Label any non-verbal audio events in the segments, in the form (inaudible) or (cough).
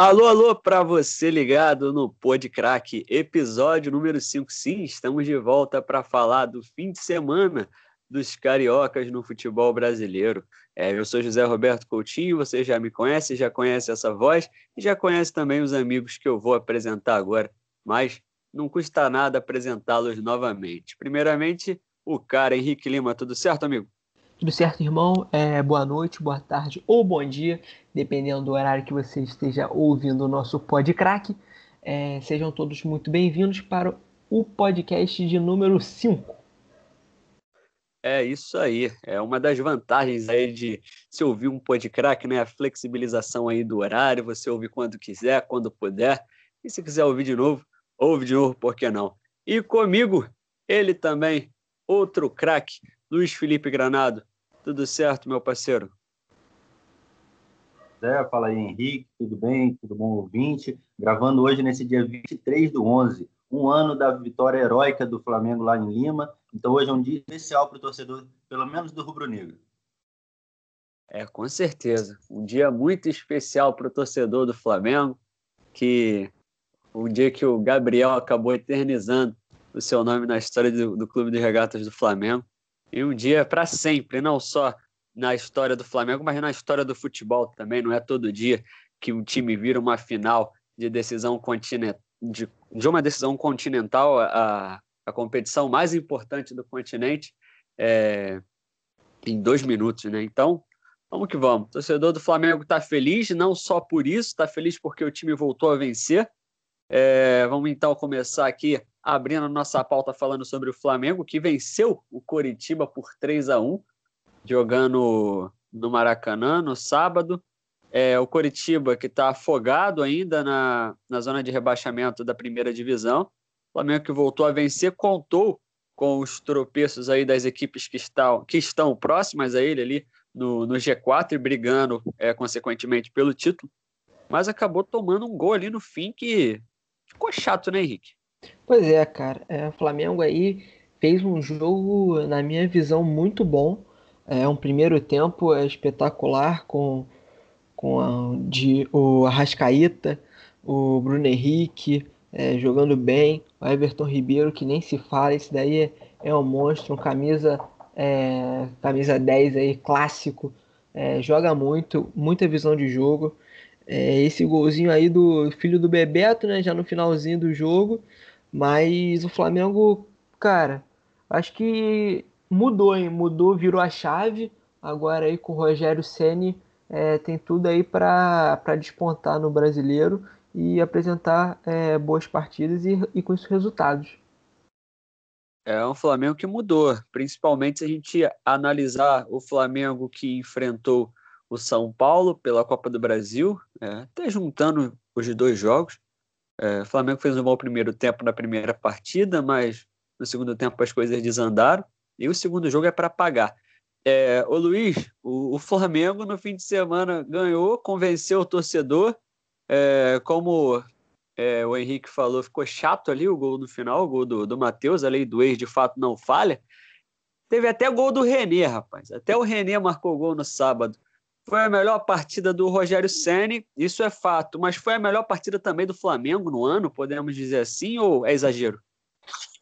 Alô, alô, para você ligado no Pod Crack, episódio número 5. Sim, estamos de volta para falar do fim de semana dos cariocas no futebol brasileiro. É, eu sou José Roberto Coutinho, você já me conhece, já conhece essa voz e já conhece também os amigos que eu vou apresentar agora, mas não custa nada apresentá-los novamente. Primeiramente, o cara Henrique Lima, tudo certo, amigo? Tudo certo, irmão? É, boa noite, boa tarde ou bom dia, dependendo do horário que você esteja ouvindo o nosso Pod Crack. É, sejam todos muito bem-vindos para o podcast de número 5. É isso aí. É uma das vantagens aí de se ouvir um Pod Crack, né? A flexibilização aí do horário, você ouve quando quiser, quando puder. E se quiser ouvir de novo, ouve de novo, por que não? E comigo, ele também, outro craque, Luiz Felipe Granado. Tudo certo, meu parceiro? Zé, fala aí, Henrique, tudo bem? Tudo bom, ouvinte? Gravando hoje nesse dia 23 do 11, um ano da vitória heróica do Flamengo lá em Lima. Então hoje é um dia especial para o torcedor, pelo menos do Rubro Negro. É, com certeza. Um dia muito especial para o torcedor do Flamengo, que o dia que o Gabriel acabou eternizando o seu nome na história do, do Clube de Regatas do Flamengo e um dia para sempre, não só na história do Flamengo, mas na história do futebol também. Não é todo dia que um time vira uma final de decisão continental, de, de uma decisão continental, a, a competição mais importante do continente, é, em dois minutos, né? Então, vamos que vamos. O torcedor do Flamengo está feliz, não só por isso, está feliz porque o time voltou a vencer. É, vamos então começar aqui abrindo a nossa pauta falando sobre o Flamengo, que venceu o Coritiba por 3 a 1 jogando no Maracanã no sábado. É, o Coritiba, que está afogado ainda na, na zona de rebaixamento da primeira divisão. O Flamengo que voltou a vencer, contou com os tropeços aí das equipes que estão, que estão próximas a ele ali no, no G4 e brigando, é, consequentemente, pelo título. Mas acabou tomando um gol ali no fim que ficou chato, né, Henrique? Pois é, cara. É, o Flamengo aí fez um jogo, na minha visão, muito bom. É um primeiro tempo é espetacular com, com a, de, o Arrascaíta, o Bruno Henrique é, jogando bem, o Everton Ribeiro, que nem se fala, esse daí é, é um monstro, um camisa, é, camisa 10 aí, clássico, é, joga muito, muita visão de jogo. É, esse golzinho aí do filho do Bebeto, né, já no finalzinho do jogo, mas o Flamengo, cara, acho que mudou, hein? Mudou, virou a chave. Agora aí com o Rogério Ceni é, tem tudo aí para despontar no brasileiro e apresentar é, boas partidas e, e com isso resultados. É um Flamengo que mudou, principalmente se a gente analisar o Flamengo que enfrentou o São Paulo pela Copa do Brasil, é, até juntando os dois jogos. É, o Flamengo fez um bom primeiro tempo na primeira partida, mas no segundo tempo as coisas desandaram. E o segundo jogo é para pagar. É, ô Luiz, o, o, Flamengo no fim de semana ganhou, convenceu o torcedor. É, como é, o Henrique falou, ficou chato ali o gol no final, o gol do, do Matheus, a lei do ex de fato não falha. Teve até gol do Renê, rapaz. Até o Renê marcou gol no sábado. Foi a melhor partida do Rogério Ceni, isso é fato, mas foi a melhor partida também do Flamengo no ano, podemos dizer assim, ou é exagero?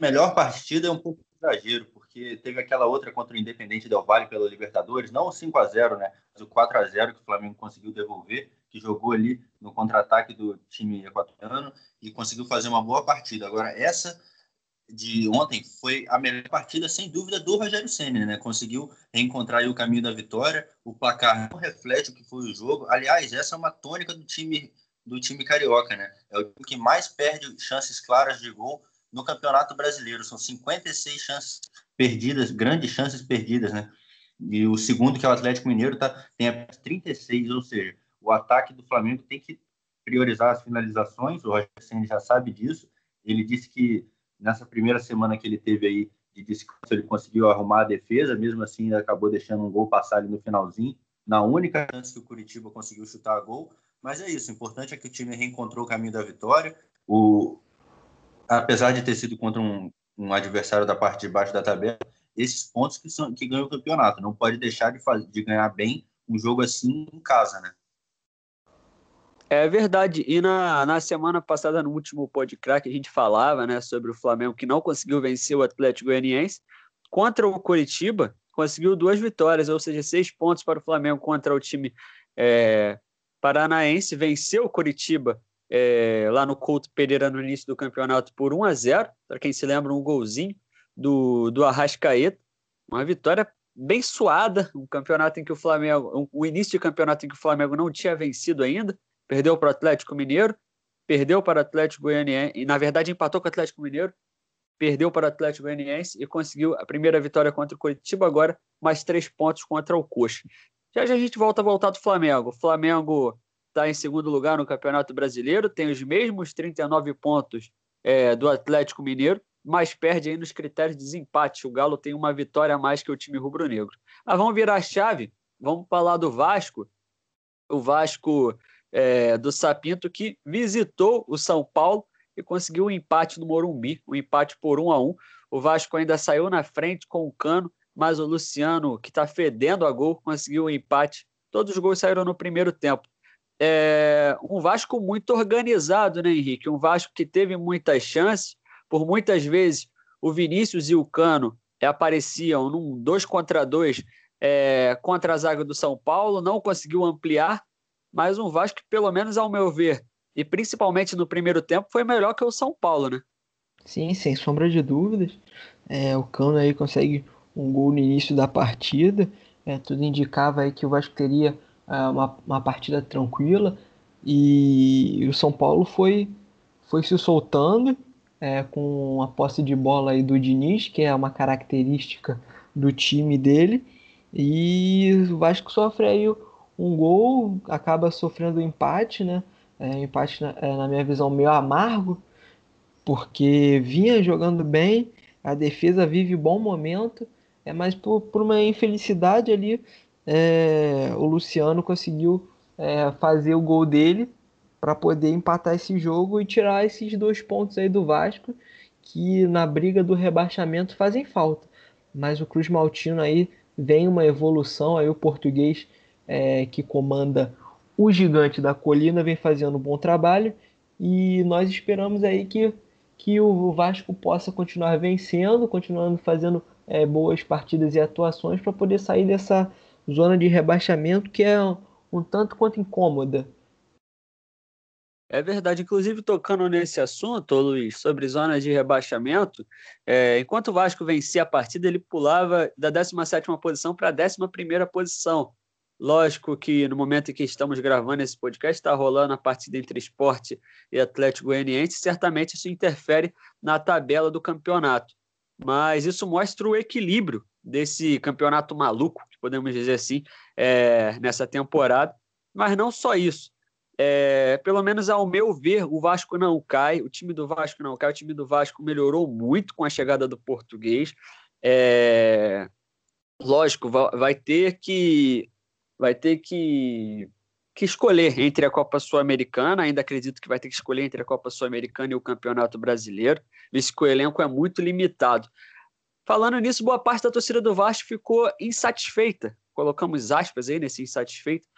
Melhor partida é um pouco exagero, porque teve aquela outra contra o Independente Del Valle pela Libertadores, não o 5 a 0 né, mas o 4 a 0 que o Flamengo conseguiu devolver, que jogou ali no contra-ataque do time equatoriano e conseguiu fazer uma boa partida. Agora, essa de ontem foi a melhor partida, sem dúvida, do Rogério Senna, né? Conseguiu reencontrar o caminho da vitória. O placar não reflete o que foi o jogo. Aliás, essa é uma tônica do time do time carioca, né? É o time que mais perde chances claras de gol no Campeonato Brasileiro. São 56 chances perdidas, grandes chances perdidas, né? E o segundo, que é o Atlético Mineiro, tá, tem apenas 36, ou seja, o ataque do Flamengo tem que priorizar as finalizações. O Rogério Senna já sabe disso. Ele disse que nessa primeira semana que ele teve aí de descanso, ele conseguiu arrumar a defesa, mesmo assim acabou deixando um gol passar ali no finalzinho, na única chance que o Curitiba conseguiu chutar a gol. Mas é isso, o importante é que o time reencontrou o caminho da vitória. O, apesar de ter sido contra um, um adversário da parte de baixo da tabela, esses pontos que, são, que ganham o campeonato. Não pode deixar de, fazer, de ganhar bem um jogo assim em casa, né? É verdade. E na, na semana passada, no último podcast, a gente falava né, sobre o Flamengo que não conseguiu vencer o Atlético Goianiense. Contra o Coritiba, conseguiu duas vitórias, ou seja, seis pontos para o Flamengo contra o time é, paranaense. Venceu o Coritiba é, lá no Couto Pereira no início do campeonato por 1 a 0 Para quem se lembra, um golzinho do, do Arrascaeta. Uma vitória bem suada, um campeonato em que o Flamengo, um, o início de campeonato em que o Flamengo não tinha vencido ainda perdeu para o Atlético Mineiro, perdeu para o Atlético Goianiense, e na verdade empatou com o Atlético Mineiro, perdeu para o Atlético Goianiense e conseguiu a primeira vitória contra o Curitiba, agora mais três pontos contra o Coxa. Já, já a gente volta a voltar do Flamengo. O Flamengo está em segundo lugar no Campeonato Brasileiro, tem os mesmos 39 pontos é, do Atlético Mineiro, mas perde aí nos critérios de desempate. O Galo tem uma vitória a mais que o time rubro-negro. Mas vamos virar a chave, vamos falar do Vasco. O Vasco é, do Sapinto, que visitou o São Paulo e conseguiu um empate no Morumbi, um empate por um a um. O Vasco ainda saiu na frente com o Cano, mas o Luciano, que está fedendo a gol, conseguiu o um empate. Todos os gols saíram no primeiro tempo. É um Vasco muito organizado, né, Henrique? Um Vasco que teve muitas chances, por muitas vezes o Vinícius e o Cano apareciam num dois contra dois é, contra a zaga do São Paulo, não conseguiu ampliar, mas um Vasco que, pelo menos ao meu ver, e principalmente no primeiro tempo, foi melhor que o São Paulo, né? Sim, sem sombra de dúvidas. É, o Cano aí consegue um gol no início da partida. É, tudo indicava aí que o Vasco teria é, uma, uma partida tranquila. E o São Paulo foi, foi se soltando é, com a posse de bola aí do Diniz, que é uma característica do time dele. E o Vasco sofre aí um gol, acaba sofrendo um empate, né? É, um empate, na, é, na minha visão, meio amargo, porque vinha jogando bem, a defesa vive bom momento, é mas por, por uma infelicidade ali, é, o Luciano conseguiu é, fazer o gol dele para poder empatar esse jogo e tirar esses dois pontos aí do Vasco, que na briga do rebaixamento fazem falta. Mas o Cruz Maltino aí vem uma evolução, aí o português é, que comanda o gigante da colina, vem fazendo um bom trabalho e nós esperamos aí que, que o Vasco possa continuar vencendo, continuando fazendo é, boas partidas e atuações para poder sair dessa zona de rebaixamento que é um, um tanto quanto incômoda. É verdade, inclusive tocando nesse assunto, Luiz, sobre zona de rebaixamento, é, enquanto o Vasco vencia a partida, ele pulava da 17ª posição para a 11ª posição. Lógico que no momento em que estamos gravando esse podcast, está rolando a partida entre esporte e Atlético Goianiense, certamente isso interfere na tabela do campeonato. Mas isso mostra o equilíbrio desse campeonato maluco, podemos dizer assim, é, nessa temporada. Mas não só isso. É, pelo menos ao meu ver, o Vasco não cai, o time do Vasco não cai, o time do Vasco melhorou muito com a chegada do português. É, lógico, vai ter que vai ter que, que escolher entre a Copa Sul-Americana, ainda acredito que vai ter que escolher entre a Copa Sul-Americana e o Campeonato Brasileiro, visto que o elenco é muito limitado. Falando nisso, boa parte da torcida do Vasco ficou insatisfeita, colocamos aspas aí nesse insatisfeito,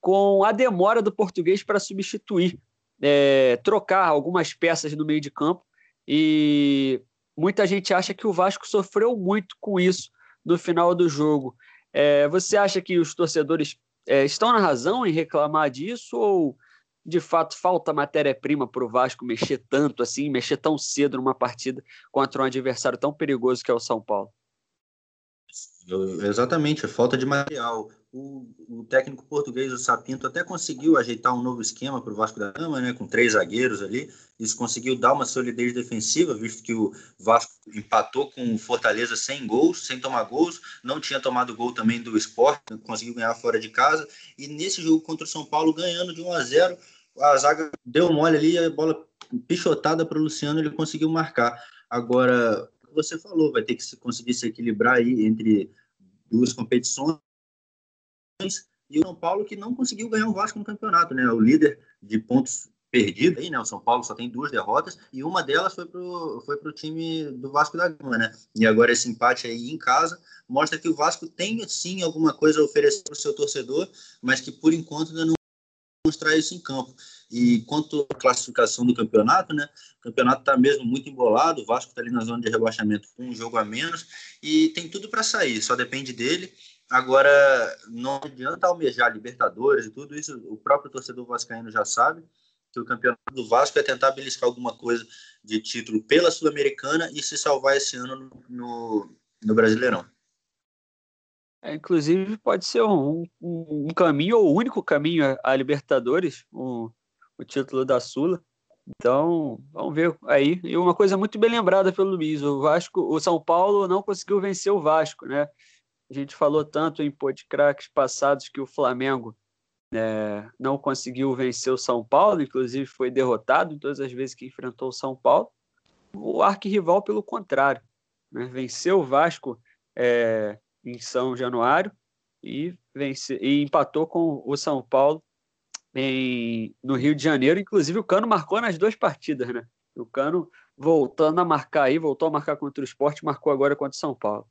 com a demora do português para substituir, é, trocar algumas peças no meio de campo e muita gente acha que o Vasco sofreu muito com isso no final do jogo. É, você acha que os torcedores é, estão na razão em reclamar disso ou de fato falta matéria-prima para o Vasco mexer tanto assim, mexer tão cedo numa partida contra um adversário tão perigoso que é o São Paulo? Exatamente, a falta de material o, o, técnico português, o Sapinto, até conseguiu ajeitar um novo esquema para o Vasco da Gama, né, com três zagueiros ali. Isso conseguiu dar uma solidez defensiva, visto que o Vasco empatou com o Fortaleza sem gols, sem tomar gols, não tinha tomado gol também do Sport, conseguiu ganhar fora de casa. E nesse jogo contra o São Paulo, ganhando de 1 a 0, a zaga deu mole ali, a bola pichotada para o Luciano, ele conseguiu marcar. Agora, você falou, vai ter que conseguir se equilibrar aí entre duas competições e o São Paulo que não conseguiu ganhar o Vasco no campeonato, né? O líder de pontos perdidos aí, né? O São Paulo só tem duas derrotas e uma delas foi pro, foi pro time do Vasco da Gama, né? E agora esse empate aí em casa mostra que o Vasco tem sim alguma coisa a oferecer para o seu torcedor, mas que por enquanto ainda não mostrar isso em campo. E quanto à classificação do campeonato, né? O campeonato está mesmo muito embolado, o Vasco está ali na zona de rebaixamento com um jogo a menos e tem tudo para sair, só depende dele. Agora, não adianta almejar Libertadores e tudo isso, o próprio torcedor vascaíno já sabe que o campeonato do Vasco é tentar beliscar alguma coisa de título pela Sul-Americana e se salvar esse ano no, no, no Brasileirão. É, inclusive, pode ser um, um, um, caminho, ou o único caminho a, Libertadores, o, o título da Sula. Então, vamos ver aí. E uma coisa muito bem lembrada pelo Luiz: o Vasco, o São Paulo não conseguiu vencer o Vasco, né? A gente falou tanto em podcracks passados que o Flamengo é, não conseguiu vencer o São Paulo, inclusive foi derrotado em todas as vezes que enfrentou o São Paulo. O arquirrival, pelo contrário, né? venceu o Vasco é, em São Januário e, vence, e empatou com o São Paulo em, no Rio de Janeiro. Inclusive, o Cano marcou nas duas partidas, né? O Cano voltando a marcar aí, voltou a marcar contra o esporte, marcou agora contra o São Paulo.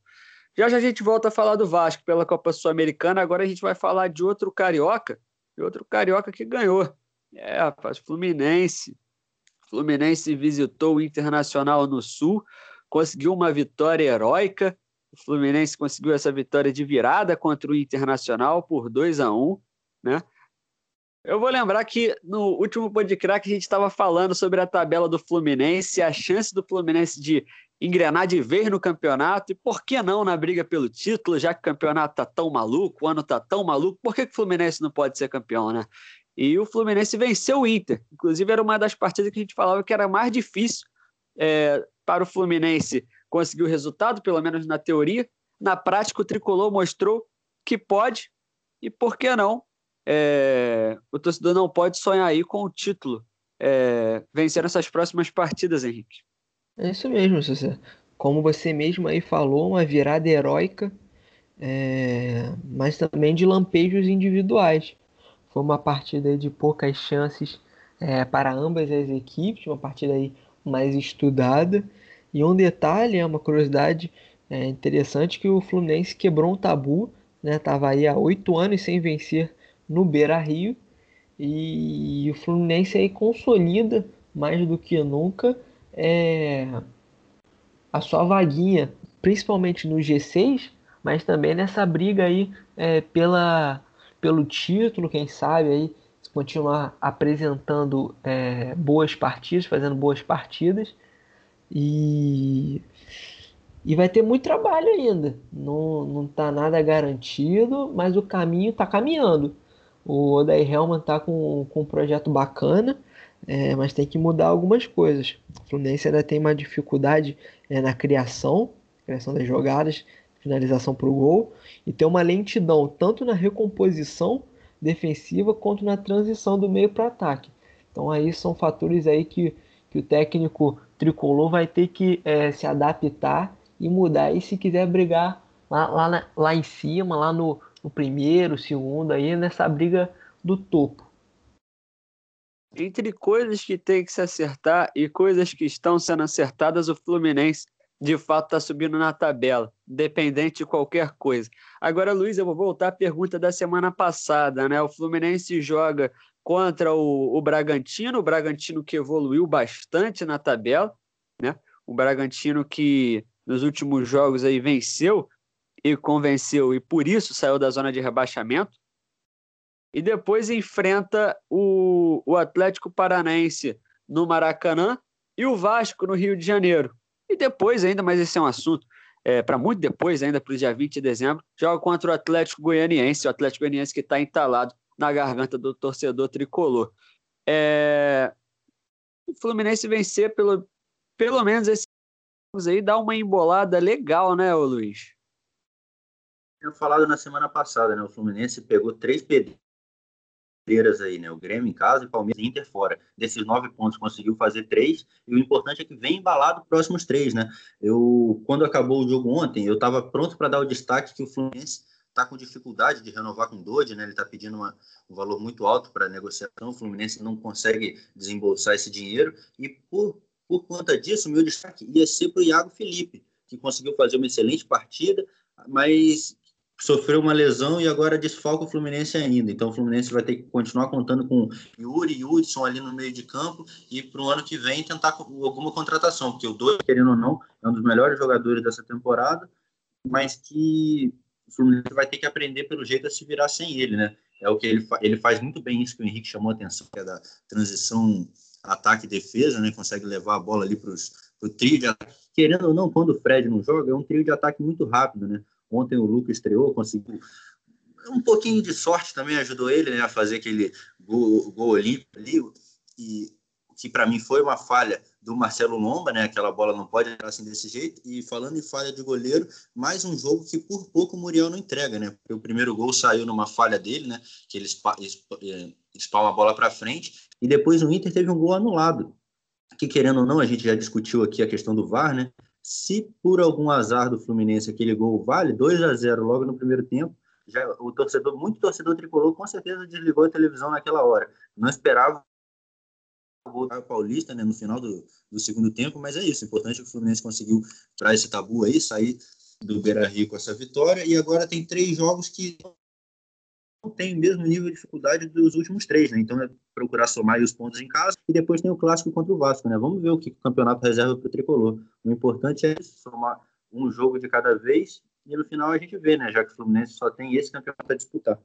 Já já a gente volta a falar do Vasco pela Copa Sul-Americana, agora a gente vai falar de outro carioca, de outro carioca que ganhou. É, rapaz, Fluminense. Fluminense visitou o Internacional no Sul, conseguiu uma vitória heróica o Fluminense conseguiu essa vitória de virada contra o Internacional por 2 a 1 né? Eu vou lembrar que no último podcast a gente estava falando sobre a tabela do Fluminense, a chance do Fluminense de engrenar de vez no campeonato e por que não na briga pelo título, já que o campeonato tá tão maluco, o ano tá tão maluco, por que, que o Fluminense não pode ser campeão, né? E o Fluminense venceu o Inter. Inclusive, era uma das partidas que a gente falava que era mais difícil é, para o Fluminense conseguiu resultado, pelo menos na teoria. Na prática, o tricolor mostrou que pode, e por que não? É, o torcedor não pode sonhar aí com o título, é, vencer essas próximas partidas, Henrique. É isso mesmo, César. Como você mesmo aí falou, uma virada heróica, é, mas também de lampejos individuais. Foi uma partida de poucas chances é, para ambas as equipes, uma partida aí mais estudada e um detalhe, é uma curiosidade é, interessante, que o Fluminense quebrou um tabu, né? Tava aí há oito anos sem vencer no Beira-Rio e o Fluminense aí consolida mais do que nunca é, a sua vaguinha, principalmente no G6, mas também nessa briga aí é, pela, pelo título, quem sabe aí continuar apresentando é, boas partidas, fazendo boas partidas e, e vai ter muito trabalho ainda. Não, não tá nada garantido, mas o caminho está caminhando. O Odair Helman tá com, com um projeto bacana, é, mas tem que mudar algumas coisas. O Fluminense ainda tem uma dificuldade é, na criação, criação das jogadas, finalização para o gol, e tem uma lentidão tanto na recomposição defensiva quanto na transição do meio para ataque. Então aí são fatores aí que, que o técnico tricolor vai ter que é, se adaptar e mudar. E se quiser brigar lá, lá, lá em cima, lá no, no primeiro, segundo, aí nessa briga do topo. Entre coisas que tem que se acertar e coisas que estão sendo acertadas, o Fluminense de fato está subindo na tabela, dependente de qualquer coisa. Agora, Luiz, eu vou voltar à pergunta da semana passada, né? O Fluminense joga contra o, o Bragantino, o Bragantino que evoluiu bastante na tabela, né? O Bragantino que nos últimos jogos aí venceu e convenceu e por isso saiu da zona de rebaixamento. E depois enfrenta o, o Atlético Paranaense no Maracanã e o Vasco no Rio de Janeiro. E depois ainda, mas esse é um assunto é, para muito depois, ainda para o dia 20 de dezembro, joga contra o Atlético Goianiense, o Atlético Goianiense que está entalado na garganta do torcedor tricolor. É... O Fluminense vencer pelo, pelo menos esse aí dá uma embolada legal, né, ô Luiz? Eu falado na semana passada, né? O Fluminense pegou três pedreiras aí, né? O Grêmio em casa e Palmeiras e Inter fora. Desses nove pontos conseguiu fazer três e o importante é que vem embalado os próximos três, né? Eu quando acabou o jogo ontem, eu estava pronto para dar o destaque que o Fluminense está com dificuldade de renovar com o Dodge, né? Ele está pedindo uma, um valor muito alto para negociação. O Fluminense não consegue desembolsar esse dinheiro e por, por conta disso, meu destaque ia ser para o Iago Felipe, que conseguiu fazer uma excelente partida, mas sofreu uma lesão e agora desfalca o Fluminense ainda. Então o Fluminense vai ter que continuar contando com Yuri e Hudson ali no meio de campo e para o ano que vem tentar alguma contratação, porque o dois, querendo ou não, é um dos melhores jogadores dessa temporada, mas que o Fluminense vai ter que aprender pelo jeito a se virar sem ele, né? É o que ele, fa ele faz muito bem isso que o Henrique chamou a atenção, que é da transição ataque e defesa, né? Consegue levar a bola ali para o trio de ataque. Querendo ou não, quando o Fred não joga, é um trio de ataque muito rápido, né? Ontem o Lucas estreou, conseguiu. Um pouquinho de sorte também ajudou ele né, a fazer aquele gol, gol olímpico ali, e que para mim foi uma falha do Marcelo Lomba, né? Aquela bola não pode entrar assim desse jeito. E falando em falha de goleiro, mais um jogo que por pouco o Muriel não entrega, né? Porque o primeiro gol saiu numa falha dele, né? Que ele é, espalma a bola para frente. E depois o Inter teve um gol anulado. Que querendo ou não, a gente já discutiu aqui a questão do VAR, né? Se por algum azar do Fluminense aquele gol vale 2 a 0 logo no primeiro tempo, já o torcedor, muito torcedor tricolor, com certeza desligou a televisão naquela hora. Não esperava gol paulista né, no final do, do segundo tempo, mas é isso. O importante é que o Fluminense conseguiu para esse tabu aí, sair do Beira Rio com essa vitória, e agora tem três jogos que não tem o mesmo nível de dificuldade dos últimos três, né? Então é procurar somar os pontos em casa e depois tem o clássico contra o Vasco, né? Vamos ver o que o campeonato reserva para o tricolor. O importante é somar um jogo de cada vez e no final a gente vê, né? Já que o Fluminense só tem esse campeonato a disputar.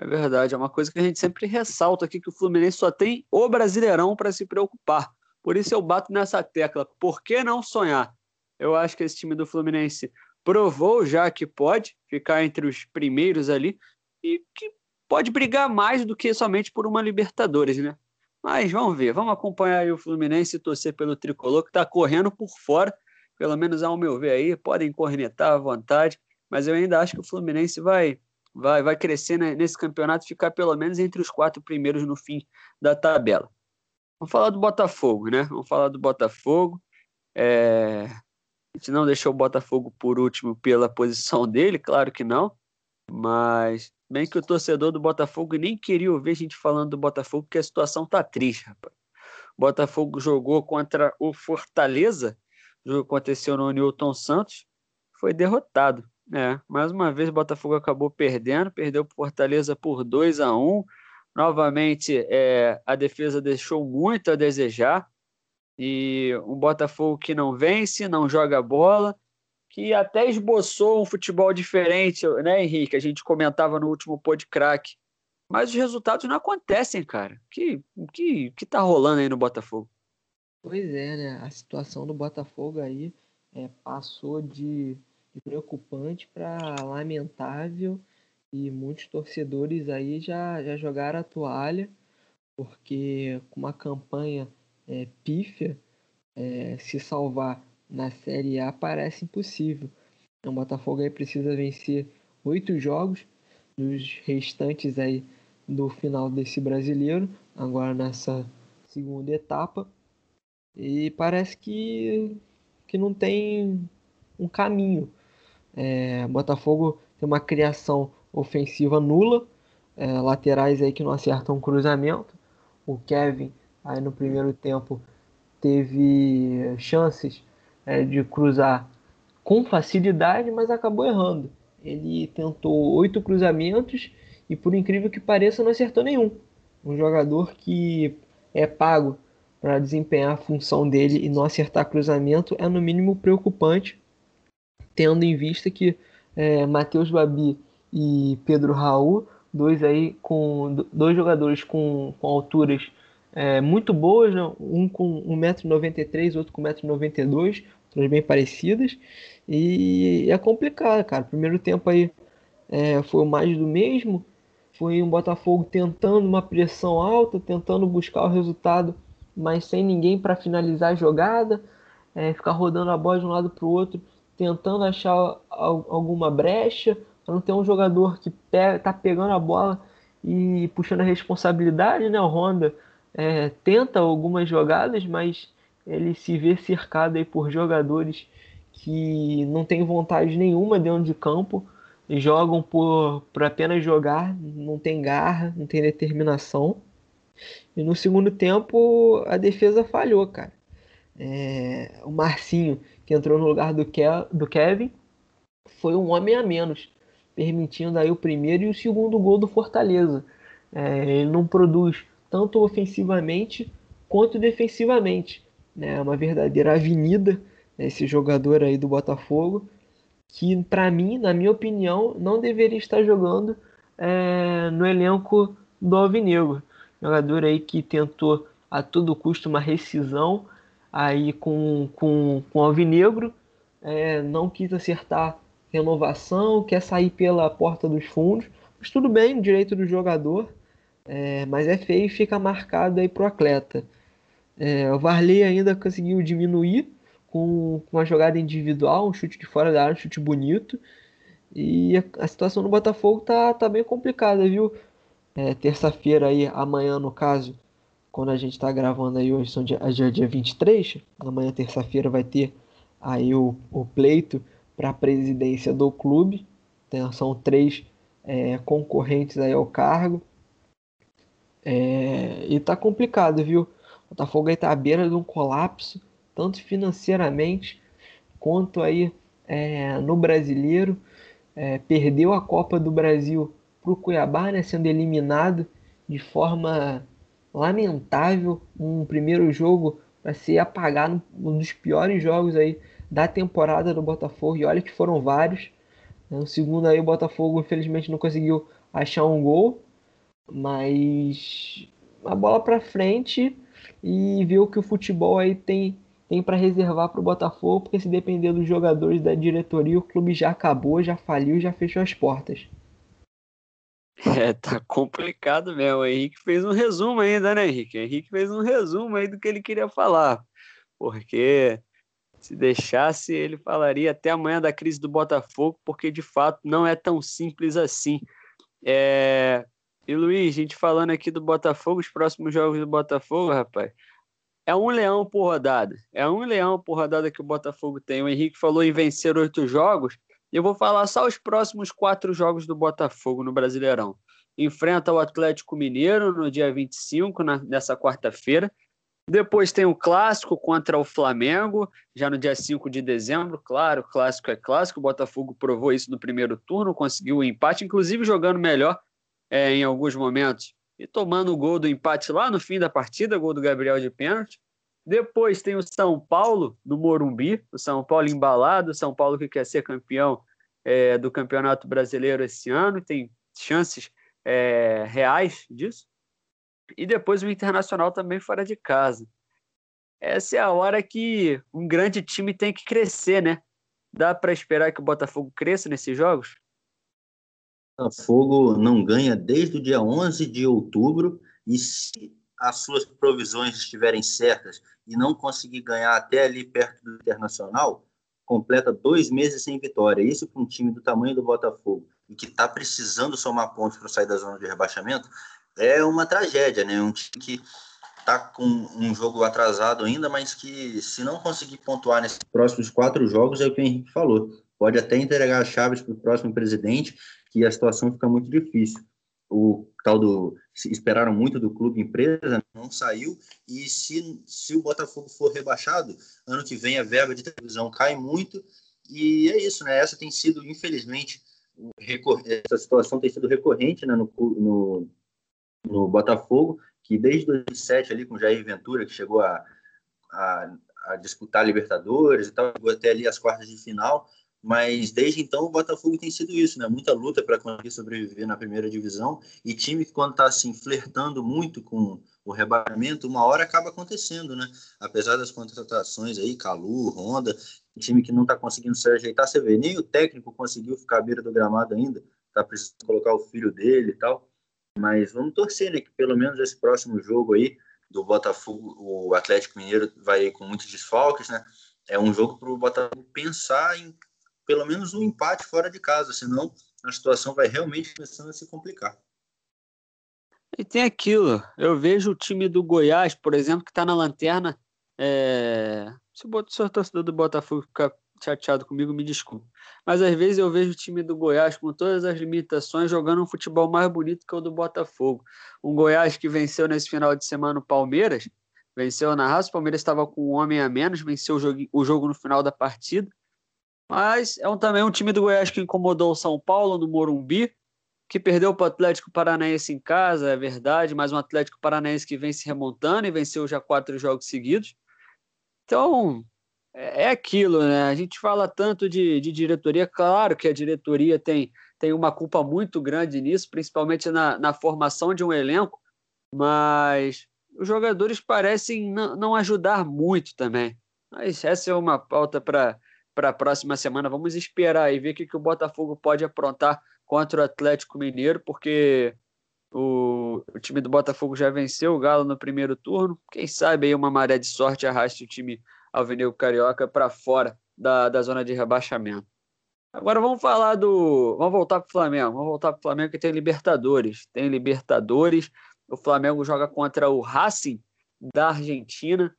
É verdade, é uma coisa que a gente sempre ressalta aqui que o Fluminense só tem o Brasileirão para se preocupar. Por isso eu bato nessa tecla. Por que não sonhar? Eu acho que esse time do Fluminense provou já que pode ficar entre os primeiros ali e que pode brigar mais do que somente por uma Libertadores, né? Mas vamos ver, vamos acompanhar o Fluminense e torcer pelo tricolor que está correndo por fora, pelo menos ao meu ver aí, podem cornetar à vontade, mas eu ainda acho que o Fluminense vai vai, vai crescer nesse campeonato ficar pelo menos entre os quatro primeiros no fim da tabela. Vamos falar do Botafogo, né? Vamos falar do Botafogo. É... A gente não deixou o Botafogo por último pela posição dele, claro que não, mas Bem que o torcedor do Botafogo nem queria ouvir a gente falando do Botafogo, porque a situação tá triste, rapaz. O Botafogo jogou contra o Fortaleza, o jogo aconteceu no Newton Santos, foi derrotado. Né? mais uma vez o Botafogo acabou perdendo, perdeu para Fortaleza por 2 a 1 Novamente, é, a defesa deixou muito a desejar. E um Botafogo que não vence, não joga bola, que até esboçou um futebol diferente, né, Henrique? A gente comentava no último podcast. Mas os resultados não acontecem, cara. O que, que, que tá rolando aí no Botafogo? Pois é, né? A situação do Botafogo aí é, passou de, preocupante para lamentável e muitos torcedores aí já, já jogaram a toalha, porque com uma campanha é, pífia, é, se salvar na Série A parece impossível. O Botafogo aí precisa vencer oito jogos dos restantes aí do final desse brasileiro, agora nessa segunda etapa. E parece que, que não tem um caminho. É, Botafogo tem uma criação ofensiva nula, é, laterais aí que não acertam um cruzamento. O Kevin aí no primeiro tempo teve chances é, de cruzar com facilidade, mas acabou errando. Ele tentou oito cruzamentos e, por incrível que pareça, não acertou nenhum. Um jogador que é pago para desempenhar a função dele e não acertar cruzamento é, no mínimo, preocupante, tendo em vista que é, Matheus Babi e Pedro Raul, dois, aí com, dois jogadores com, com alturas é, muito boas, né? um com 1,93m, outro com 1,92m, são bem parecidas. E é complicado, cara. Primeiro tempo aí é, foi mais do mesmo. Foi um Botafogo tentando uma pressão alta, tentando buscar o resultado, mas sem ninguém para finalizar a jogada. É, ficar rodando a bola de um lado para o outro, tentando achar alguma brecha, para não ter um jogador que pega, tá pegando a bola e puxando a responsabilidade, né? O Honda é, tenta algumas jogadas, mas ele se vê cercado aí por jogadores que não têm vontade nenhuma dentro de campo, jogam por, por apenas jogar, não tem garra, não tem determinação. E no segundo tempo a defesa falhou, cara. É, o Marcinho, que entrou no lugar do, Ke do Kevin, foi um homem a menos. permitindo aí o primeiro e o segundo gol do Fortaleza. É, ele não produz tanto ofensivamente quanto defensivamente. Né? É uma verdadeira avenida esse jogador aí do Botafogo, que para mim, na minha opinião, não deveria estar jogando é, no elenco do Alvinegro. Jogador aí que tentou a todo custo uma rescisão aí com, com, com o Alvinegro, é, não quis acertar renovação, quer sair pela porta dos fundos, mas tudo bem, direito do jogador, é, mas é feio e fica marcado aí pro atleta. É, o Varley ainda conseguiu diminuir com, com uma jogada individual, um chute de fora da área, um chute bonito. E a, a situação no Botafogo tá, tá bem complicada, viu? É, Terça-feira aí, amanhã no caso, quando a gente está gravando aí hoje, são dia, dia, dia 23, amanhã terça-feira vai ter aí o, o pleito para a presidência do clube. Então, são três é, concorrentes aí ao cargo. É, e tá complicado, viu? O Botafogo aí tá à beira de um colapso, tanto financeiramente quanto aí é, no brasileiro. É, perdeu a Copa do Brasil para o Cuiabá, né, sendo eliminado de forma lamentável. Um primeiro jogo para ser apagado, um dos piores jogos aí da temporada do Botafogo. E olha que foram vários. No segundo aí o Botafogo infelizmente não conseguiu achar um gol, mas a bola para frente e ver o que o futebol aí tem tem para reservar para o Botafogo, porque se depender dos jogadores da diretoria, o clube já acabou, já faliu, já fechou as portas. (laughs) É, tá complicado mesmo. O Henrique fez um resumo ainda, né, Henrique? O Henrique fez um resumo aí do que ele queria falar. Porque se deixasse, ele falaria até amanhã da crise do Botafogo, porque de fato não é tão simples assim. É... E Luiz, a gente falando aqui do Botafogo, os próximos jogos do Botafogo, rapaz, é um leão por rodada. É um leão por rodada que o Botafogo tem. O Henrique falou em vencer oito jogos. Eu vou falar só os próximos quatro jogos do Botafogo no Brasileirão. Enfrenta o Atlético Mineiro no dia 25, na, nessa quarta-feira. Depois tem o clássico contra o Flamengo, já no dia 5 de dezembro. Claro, clássico é clássico. O Botafogo provou isso no primeiro turno, conseguiu o um empate, inclusive jogando melhor é, em alguns momentos e tomando o gol do empate lá no fim da partida, gol do Gabriel de pênalti. Depois tem o São Paulo, do Morumbi, o São Paulo embalado, o São Paulo que quer ser campeão é, do Campeonato Brasileiro esse ano, tem chances é, reais disso e depois o Internacional também fora de casa. Essa é a hora que um grande time tem que crescer, né? Dá para esperar que o Botafogo cresça nesses jogos? O Botafogo não ganha desde o dia 11 de outubro e se as suas provisões estiverem certas e não conseguir ganhar até ali perto do Internacional, completa dois meses sem vitória. Isso para um time do tamanho do Botafogo e que está precisando somar pontos para sair da zona de rebaixamento é uma tragédia, né? Um time que está com um jogo atrasado ainda, mas que se não conseguir pontuar nesses próximos quatro jogos, é o que o Henrique falou. Pode até entregar as chaves para o próximo presidente, que a situação fica muito difícil. O tal do esperaram muito do clube empresa, não saiu. E se, se o Botafogo for rebaixado, ano que vem a verba de televisão cai muito. E é isso, né? Essa tem sido, infelizmente, essa situação tem sido recorrente né, no, no, no Botafogo, que desde 2007 ali com Jair Ventura, que chegou a, a, a disputar Libertadores e tal, chegou até ali as quartas de final, mas desde então o Botafogo tem sido isso, né? Muita luta para conseguir sobreviver na primeira divisão e time que quando está assim flertando muito com o rebaixamento, uma hora acaba acontecendo, né? Apesar das contratações aí, Calu, Honda, time que não está conseguindo se ajeitar, você vê, nem o técnico conseguiu ficar à beira do gramado ainda, tá precisando colocar o filho dele e tal. Mas vamos torcer, né? Que pelo menos esse próximo jogo aí do Botafogo, o Atlético Mineiro vai com muitos desfalques, né? É um jogo para o Botafogo pensar em pelo menos um empate fora de casa, senão a situação vai realmente começando a se complicar. E tem aquilo, eu vejo o time do Goiás, por exemplo, que está na lanterna. É... Se o torcedor do Botafogo ficar chateado comigo, me desculpe. Mas às vezes eu vejo o time do Goiás com todas as limitações jogando um futebol mais bonito que o do Botafogo. Um Goiás que venceu nesse final de semana o Palmeiras, venceu na raça, o Palmeiras estava com um homem a menos, venceu o jogo, o jogo no final da partida. Mas é um, também um time do Goiás que incomodou o São Paulo no Morumbi, que perdeu para o Atlético Paranaense em casa, é verdade, mas um Atlético Paranaense que vem se remontando e venceu já quatro jogos seguidos. Então, é, é aquilo, né? A gente fala tanto de, de diretoria, claro que a diretoria tem, tem uma culpa muito grande nisso, principalmente na, na formação de um elenco, mas os jogadores parecem não ajudar muito também. Mas essa é uma pauta para a próxima semana. Vamos esperar e ver o que, que o Botafogo pode aprontar contra o Atlético Mineiro, porque o, o, time do Botafogo já venceu o Galo no primeiro turno. Quem sabe aí uma maré de sorte arraste o time alvinegro carioca para fora da, da zona de rebaixamento. Agora vamos falar do. Vamos voltar para o Flamengo. Vamos voltar para o Flamengo que tem Libertadores. Tem Libertadores. O Flamengo joga contra o Racing da Argentina.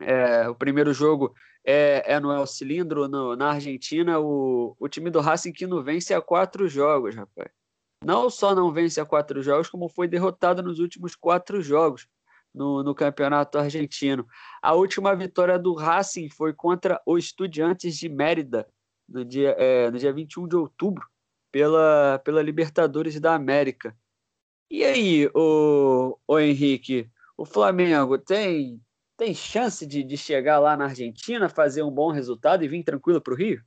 É, o primeiro jogo é, é no El Cilindro, no, na Argentina. O, o time do Racing que não vence há quatro jogos, rapaz. Não só não vence há quatro jogos, como foi derrotado nos últimos quatro jogos no, no campeonato argentino. A última vitória do Racing foi contra o Estudiantes de Mérida, no dia, é, no dia 21 de outubro, pela, pela Libertadores da América. E aí, o, o Henrique, o Flamengo tem, tem chance de, de chegar lá na Argentina, fazer um bom resultado e vir tranquilo para o Rio?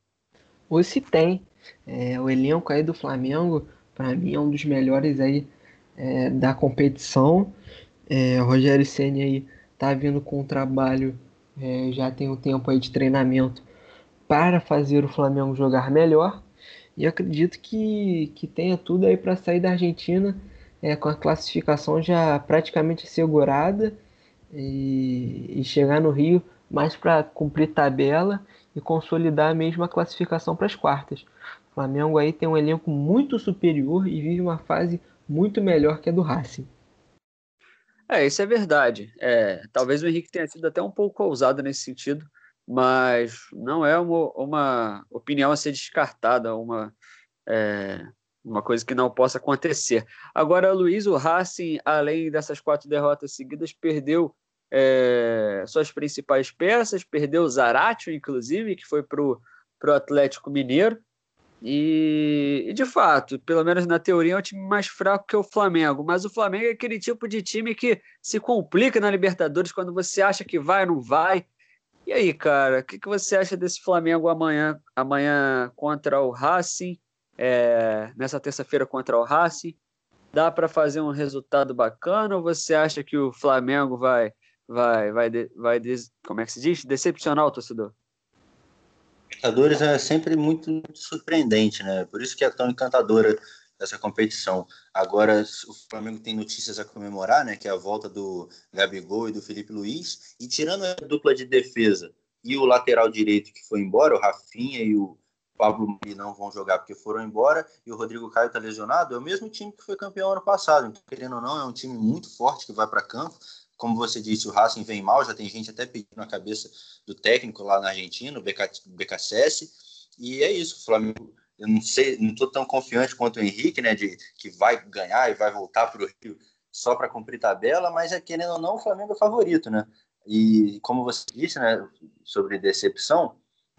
Hoje se tem. É, o elenco aí do Flamengo, para mim, é um dos melhores aí é, da competição. É, o Rogério Senna aí tá vindo com um trabalho, é, já tem um tempo aí de treinamento para fazer o Flamengo jogar melhor. E acredito que, que tenha tudo aí para sair da Argentina é, com a classificação já praticamente assegurada e, e chegar no Rio mais para cumprir tabela e consolidar a classificação para as quartas. O Flamengo aí tem um elenco muito superior e vive uma fase muito melhor que a do Racing. É, isso é verdade. É, talvez o Henrique tenha sido até um pouco ousado nesse sentido, mas não é uma, uma opinião a ser descartada, uma, é, uma coisa que não possa acontecer. Agora, Luiz, o Racing, além dessas quatro derrotas seguidas, perdeu é, suas principais peças, perdeu o Zaratio, inclusive, que foi para o Atlético Mineiro. E, e, de fato, pelo menos na teoria, é um time mais fraco que o Flamengo. Mas o Flamengo é aquele tipo de time que se complica na Libertadores quando você acha que vai não vai. E aí, cara, o que, que você acha desse Flamengo amanhã, amanhã contra o Racing? É, nessa terça-feira contra o Racing. Dá para fazer um resultado bacana ou você acha que o Flamengo vai, vai, vai, vai, como é que se diz? Decepcionar o torcedor? Libertadores é sempre muito surpreendente, né? Por isso que é tão encantadora essa competição. Agora, o Flamengo tem notícias a comemorar, né? Que é a volta do Gabigol e do Felipe Luiz. E tirando a dupla de defesa e o lateral direito que foi embora, o Rafinha e o Pablo e não vão jogar porque foram embora e o Rodrigo Caio está lesionado, é o mesmo time que foi campeão ano passado. Então, querendo ou não, é um time muito forte que vai para campo. Como você disse, o Racing vem mal, já tem gente até pedindo a cabeça do técnico lá na Argentina, o BKSS. E é isso, o Flamengo. Eu não sei, não estou tão confiante quanto o Henrique, né, de que vai ganhar e vai voltar para o Rio só para cumprir tabela, mas é querendo ou não, o Flamengo é favorito, né? E como você disse, né, sobre decepção,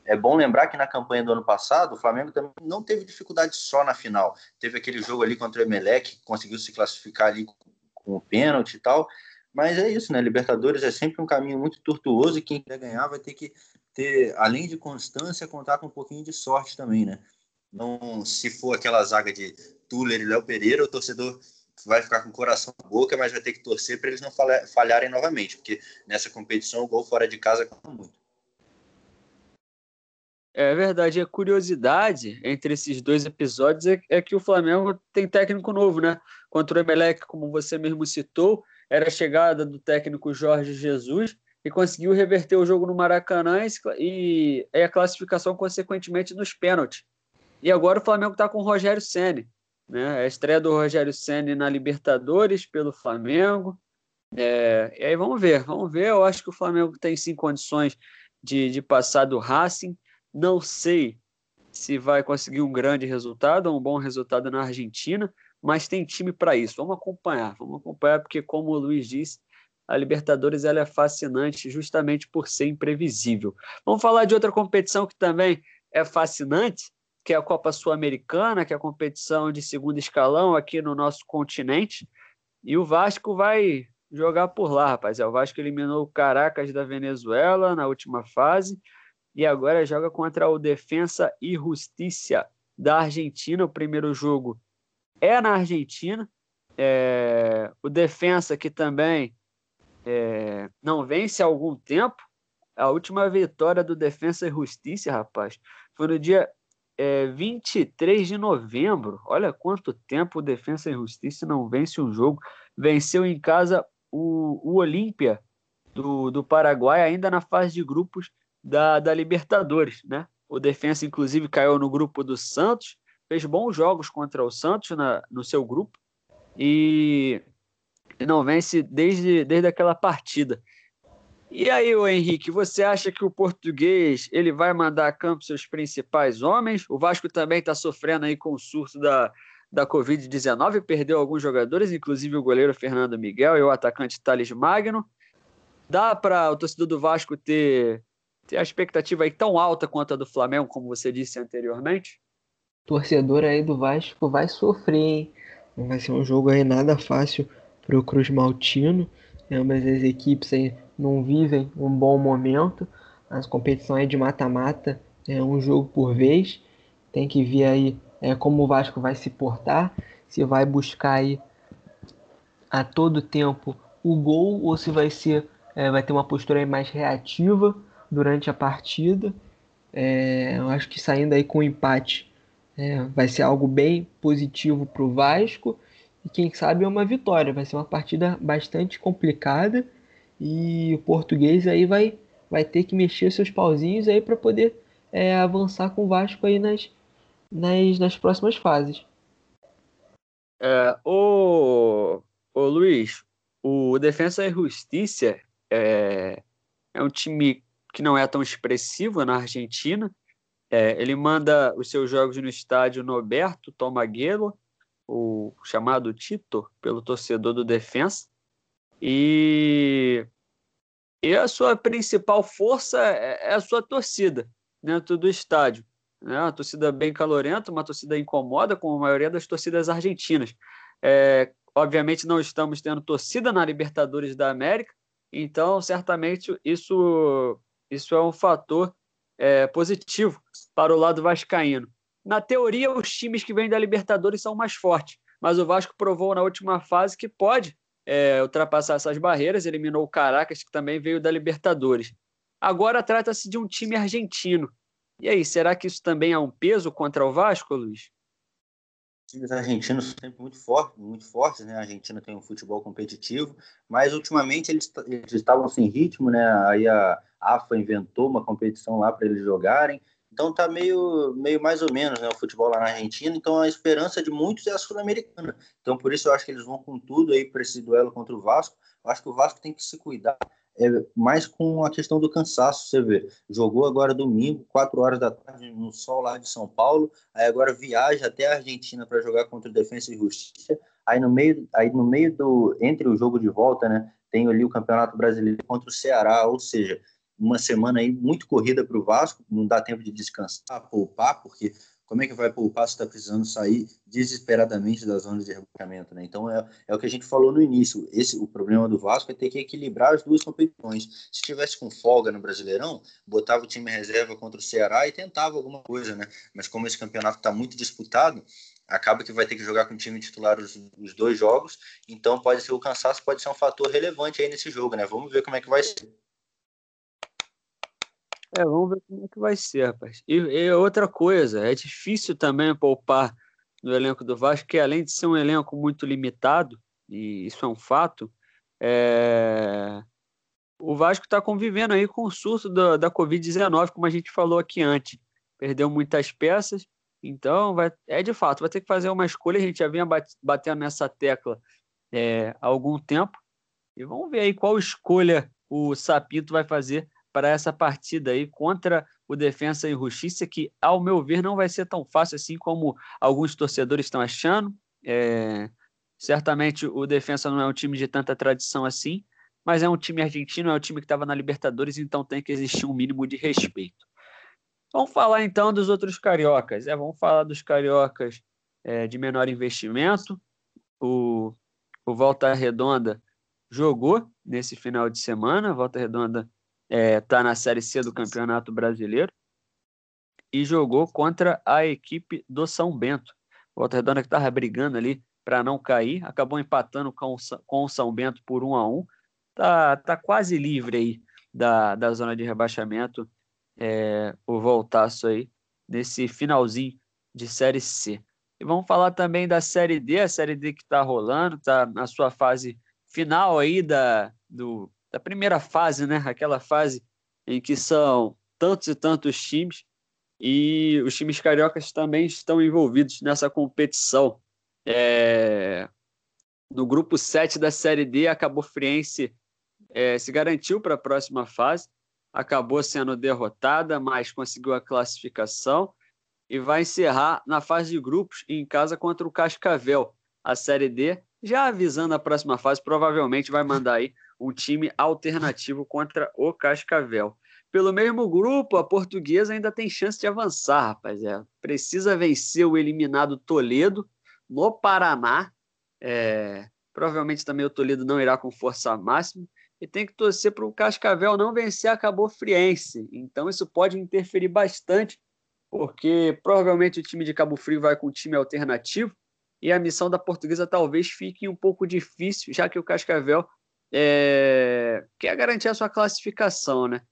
é bom lembrar que na campanha do ano passado, o Flamengo também não teve dificuldade só na final. Teve aquele jogo ali contra o Emelec, que conseguiu se classificar ali com o pênalti e tal. Mas é isso, né? Libertadores é sempre um caminho muito tortuoso e quem quer ganhar vai ter que ter, além de constância, contar com um pouquinho de sorte também, né? Não, se for aquela zaga de Tuller e Léo Pereira, o torcedor vai ficar com o coração na boca, mas vai ter que torcer para eles não falharem novamente, porque nessa competição o gol fora de casa conta muito. É verdade, a curiosidade entre esses dois episódios é, é, que o Flamengo tem técnico novo, né? Contra o Emelec, como você mesmo citou, era a chegada do técnico Jorge Jesus e conseguiu reverter o jogo no Maracanã e, e a classificação, consequentemente, nos pênaltis. E agora o Flamengo está com o Rogério Ceni, né? A estreia do Rogério Ceni na Libertadores pelo Flamengo. É, e aí vamos ver, vamos ver. Eu acho que o Flamengo tem sim condições de, de passar do Racing. Não sei se vai conseguir um grande resultado, um bom resultado na Argentina, mas tem time para isso. Vamos acompanhar, vamos acompanhar, porque, como o Luiz disse, a Libertadores ela é fascinante justamente por ser imprevisível. Vamos falar de outra competição que também é fascinante, que é a Copa Sul-Americana, que é a competição de segundo escalão aqui no nosso continente. E o Vasco vai jogar por lá, rapaz. É, o Vasco eliminou o Caracas da Venezuela na última fase e agora joga contra o Defensa e Justiça da Argentina. O primeiro jogo é na Argentina. É... o Defensa que também é... não vence há algum tempo. A última vitória do Defensa e Justiça, rapaz, foi no dia é, 23 de novembro. Olha quanto tempo o Defensa e Justiça não vence um jogo. Venceu em casa o, o Olímpia do, do Paraguai, ainda na fase de grupos da, da Libertadores. Né? O Defensa, inclusive, caiu no grupo do Santos, fez bons jogos contra o Santos na, no seu grupo e não vence desde, desde aquela partida. E aí, o Henrique, você acha que o português ele vai mandar a campo seus principais homens? O Vasco também está sofrendo aí com o surto da, da Covid-19, perdeu alguns jogadores, inclusive o goleiro Fernando Miguel e o atacante Thales Magno. Dá para o torcedor do Vasco ter, ter a expectativa aí tão alta quanto a do Flamengo, como você disse anteriormente? torcedor aí do Vasco vai sofrer, hein? Não vai ser um jogo aí nada fácil para o Cruz Maltino. Ambas as equipes aí não vivem um bom momento. As competições é de mata-mata, é um jogo por vez. Tem que ver aí é, como o Vasco vai se portar, se vai buscar aí a todo tempo o gol ou se vai ser é, vai ter uma postura mais reativa durante a partida. É, eu acho que saindo aí com empate é, vai ser algo bem positivo para o Vasco e quem sabe é uma vitória. Vai ser uma partida bastante complicada e o português aí vai, vai ter que mexer seus pauzinhos aí para poder é, avançar com o Vasco aí nas, nas, nas próximas fases. É, o, o Luiz, o Defensa e Justiça é, é um time que não é tão expressivo na Argentina. É, ele manda os seus jogos no estádio Noberto Tomaguelo, o chamado Tito, pelo torcedor do Defensa. E, e a sua principal força é, é a sua torcida dentro do estádio né? uma torcida bem calorenta, uma torcida incomoda, como a maioria das torcidas argentinas. É, obviamente não estamos tendo torcida na Libertadores da América, então certamente isso, isso é um fator é, positivo para o lado vascaíno. Na teoria, os times que vêm da Libertadores são mais fortes, mas o Vasco provou na última fase que pode é, ultrapassar essas barreiras, eliminou o Caracas, que também veio da Libertadores. Agora trata-se de um time argentino, e aí, será que isso também é um peso contra o Vasco, Luiz? Times argentinos sempre muito fortes, muito fortes, né? A Argentina tem um futebol competitivo, mas ultimamente eles, eles estavam sem ritmo, né? Aí a AFA inventou uma competição lá para eles jogarem. Então tá meio, meio mais ou menos, né, o futebol lá na Argentina. Então a esperança de muitos é a sul-americana. Então por isso eu acho que eles vão com tudo aí para esse duelo contra o Vasco. Eu acho que o Vasco tem que se cuidar é mais com a questão do cansaço, você vê. Jogou agora domingo, 4 horas da tarde, no sol lá de São Paulo, aí agora viaja até a Argentina para jogar contra o Defensa e Justiça. Aí no meio, aí no meio do entre o jogo de volta, né, tem ali o Campeonato Brasileiro contra o Ceará, ou seja, uma semana aí muito corrida para o Vasco, não dá tempo de descansar, poupar, porque como é que vai poupar se está precisando sair desesperadamente das zonas de rebaixamento, né? Então é, é o que a gente falou no início. Esse o problema do Vasco é ter que equilibrar as duas competições. Se tivesse com folga no Brasileirão, botava o time reserva contra o Ceará e tentava alguma coisa, né? Mas como esse campeonato está muito disputado, acaba que vai ter que jogar com o time titular os, os, dois jogos, então pode ser o cansaço pode ser um fator relevante aí nesse jogo, né? Vamos ver como é que vai ser. É, vamos ver como é que vai ser, rapaz. E, e, outra coisa, é difícil também poupar no elenco do Vasco, que além de ser um elenco muito limitado, e isso é um fato, é... o Vasco está convivendo aí com o surto da, da Covid-19, como a gente falou aqui antes. Perdeu muitas peças, então vai, é de fato, vai ter que fazer uma escolha. A gente já vinha batendo nessa tecla é, há algum tempo. E vamos ver aí qual escolha o Sapito vai fazer para essa partida aí contra o Defensa e Justiça, que, ao meu ver, não vai ser tão fácil assim como alguns torcedores estão achando. É... Certamente o Defensa não é um time de tanta tradição assim, mas é um time argentino, é um time que estava na Libertadores, então tem que existir um mínimo de respeito. Vamos falar então dos outros cariocas. É, vamos falar dos cariocas é, de menor investimento. O, o Volta Redonda jogou nesse final de semana. Volta Redonda está é, na Série C do Campeonato Brasileiro e jogou contra a equipe do São Bento. Volta Redonda que estava brigando ali para não cair, acabou empatando com, com o São Bento por um a um. Tá, tá quase livre aí da, da zona de rebaixamento é, o Voltaço aí nesse finalzinho de Série C. E vamos falar também da Série D, a Série D que está rolando, está na sua fase final aí da, do, da primeira fase, né? Aquela fase em que são tantos e tantos times e os times cariocas também estão envolvidos nessa competição. É... No grupo 7 da Série D, a Cabo Friense é, se garantiu para a próxima fase, acabou sendo derrotada, mas conseguiu a classificação e vai encerrar na fase de grupos em casa contra o Cascavel. A Série D, já avisando a próxima fase, provavelmente vai mandar aí um time alternativo contra o Cascavel. Pelo mesmo grupo, a portuguesa ainda tem chance de avançar, rapaziada. Precisa vencer o eliminado Toledo no Paraná. É, provavelmente também o Toledo não irá com força máxima. E tem que torcer para o Cascavel não vencer a Cabo Friense. Então isso pode interferir bastante porque provavelmente o time de Cabo Frio vai com um time alternativo e a missão da portuguesa talvez fique um pouco difícil, já que o Cascavel é, quer garantir a sua classificação, né?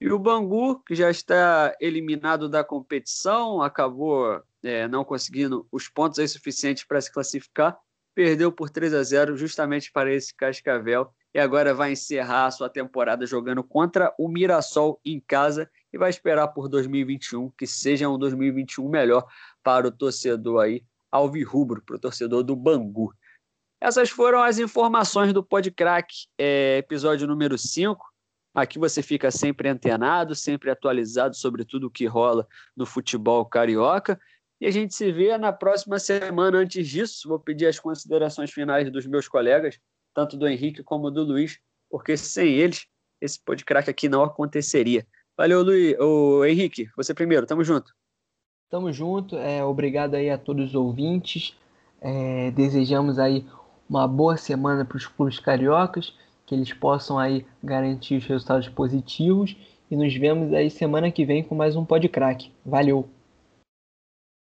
E o Bangu, que já está eliminado da competição, acabou é, não conseguindo os pontos suficientes para se classificar, perdeu por 3 a 0 justamente para esse Cascavel e agora vai encerrar a sua temporada jogando contra o Mirassol em casa e vai esperar por 2021 que seja um 2021 melhor para o torcedor aí alvirrubro, para o torcedor do Bangu. Essas foram as informações do Podcrack, é, episódio número 5. Aqui você fica sempre antenado, sempre atualizado sobre tudo o que rola no futebol carioca. E a gente se vê na próxima semana. Antes disso, vou pedir as considerações finais dos meus colegas, tanto do Henrique como do Luiz, porque sem eles, esse podcast aqui não aconteceria. Valeu, Luiz. Ô, Henrique, você primeiro, tamo junto. Tamo junto, é, obrigado aí a todos os ouvintes. É, desejamos aí uma boa semana para os clubes cariocas, que eles possam aí garantir os resultados positivos e nos vemos aí semana que vem com mais um Pod Crack. Valeu.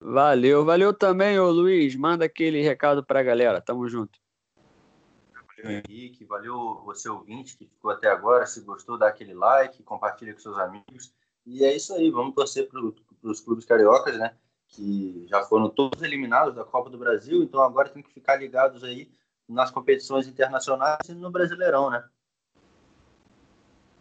Valeu, valeu também, ô Luiz. Manda aquele recado para a galera. Tamo junto. Valeu, Henrique. Valeu você, ouvinte, que ficou até agora. Se gostou, dá aquele like, compartilha com seus amigos. E é isso aí. Vamos torcer para os clubes cariocas, né? Que já foram todos eliminados da Copa do Brasil. Então agora tem que ficar ligados aí nas competições internacionais e no Brasileirão, né?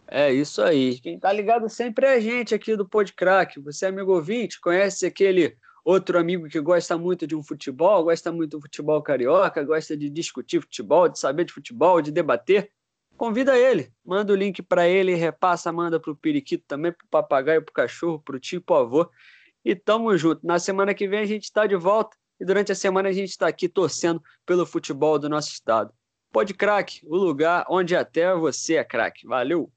É isso aí. Quem tá ligado sempre é a gente aqui do Podcrack. Você, amigo ouvinte, conhece aquele outro amigo que gosta muito de um futebol, gosta muito do futebol carioca, gosta de discutir futebol, de saber de futebol, de debater, convida ele, manda o link para ele, repassa, manda para o periquito também, para o papagaio, para o cachorro, para o tio, para o avô. E tamo junto. Na semana que vem a gente está de volta e durante a semana a gente está aqui torcendo pelo futebol do nosso estado. Pode craque, o lugar onde até você é craque. Valeu!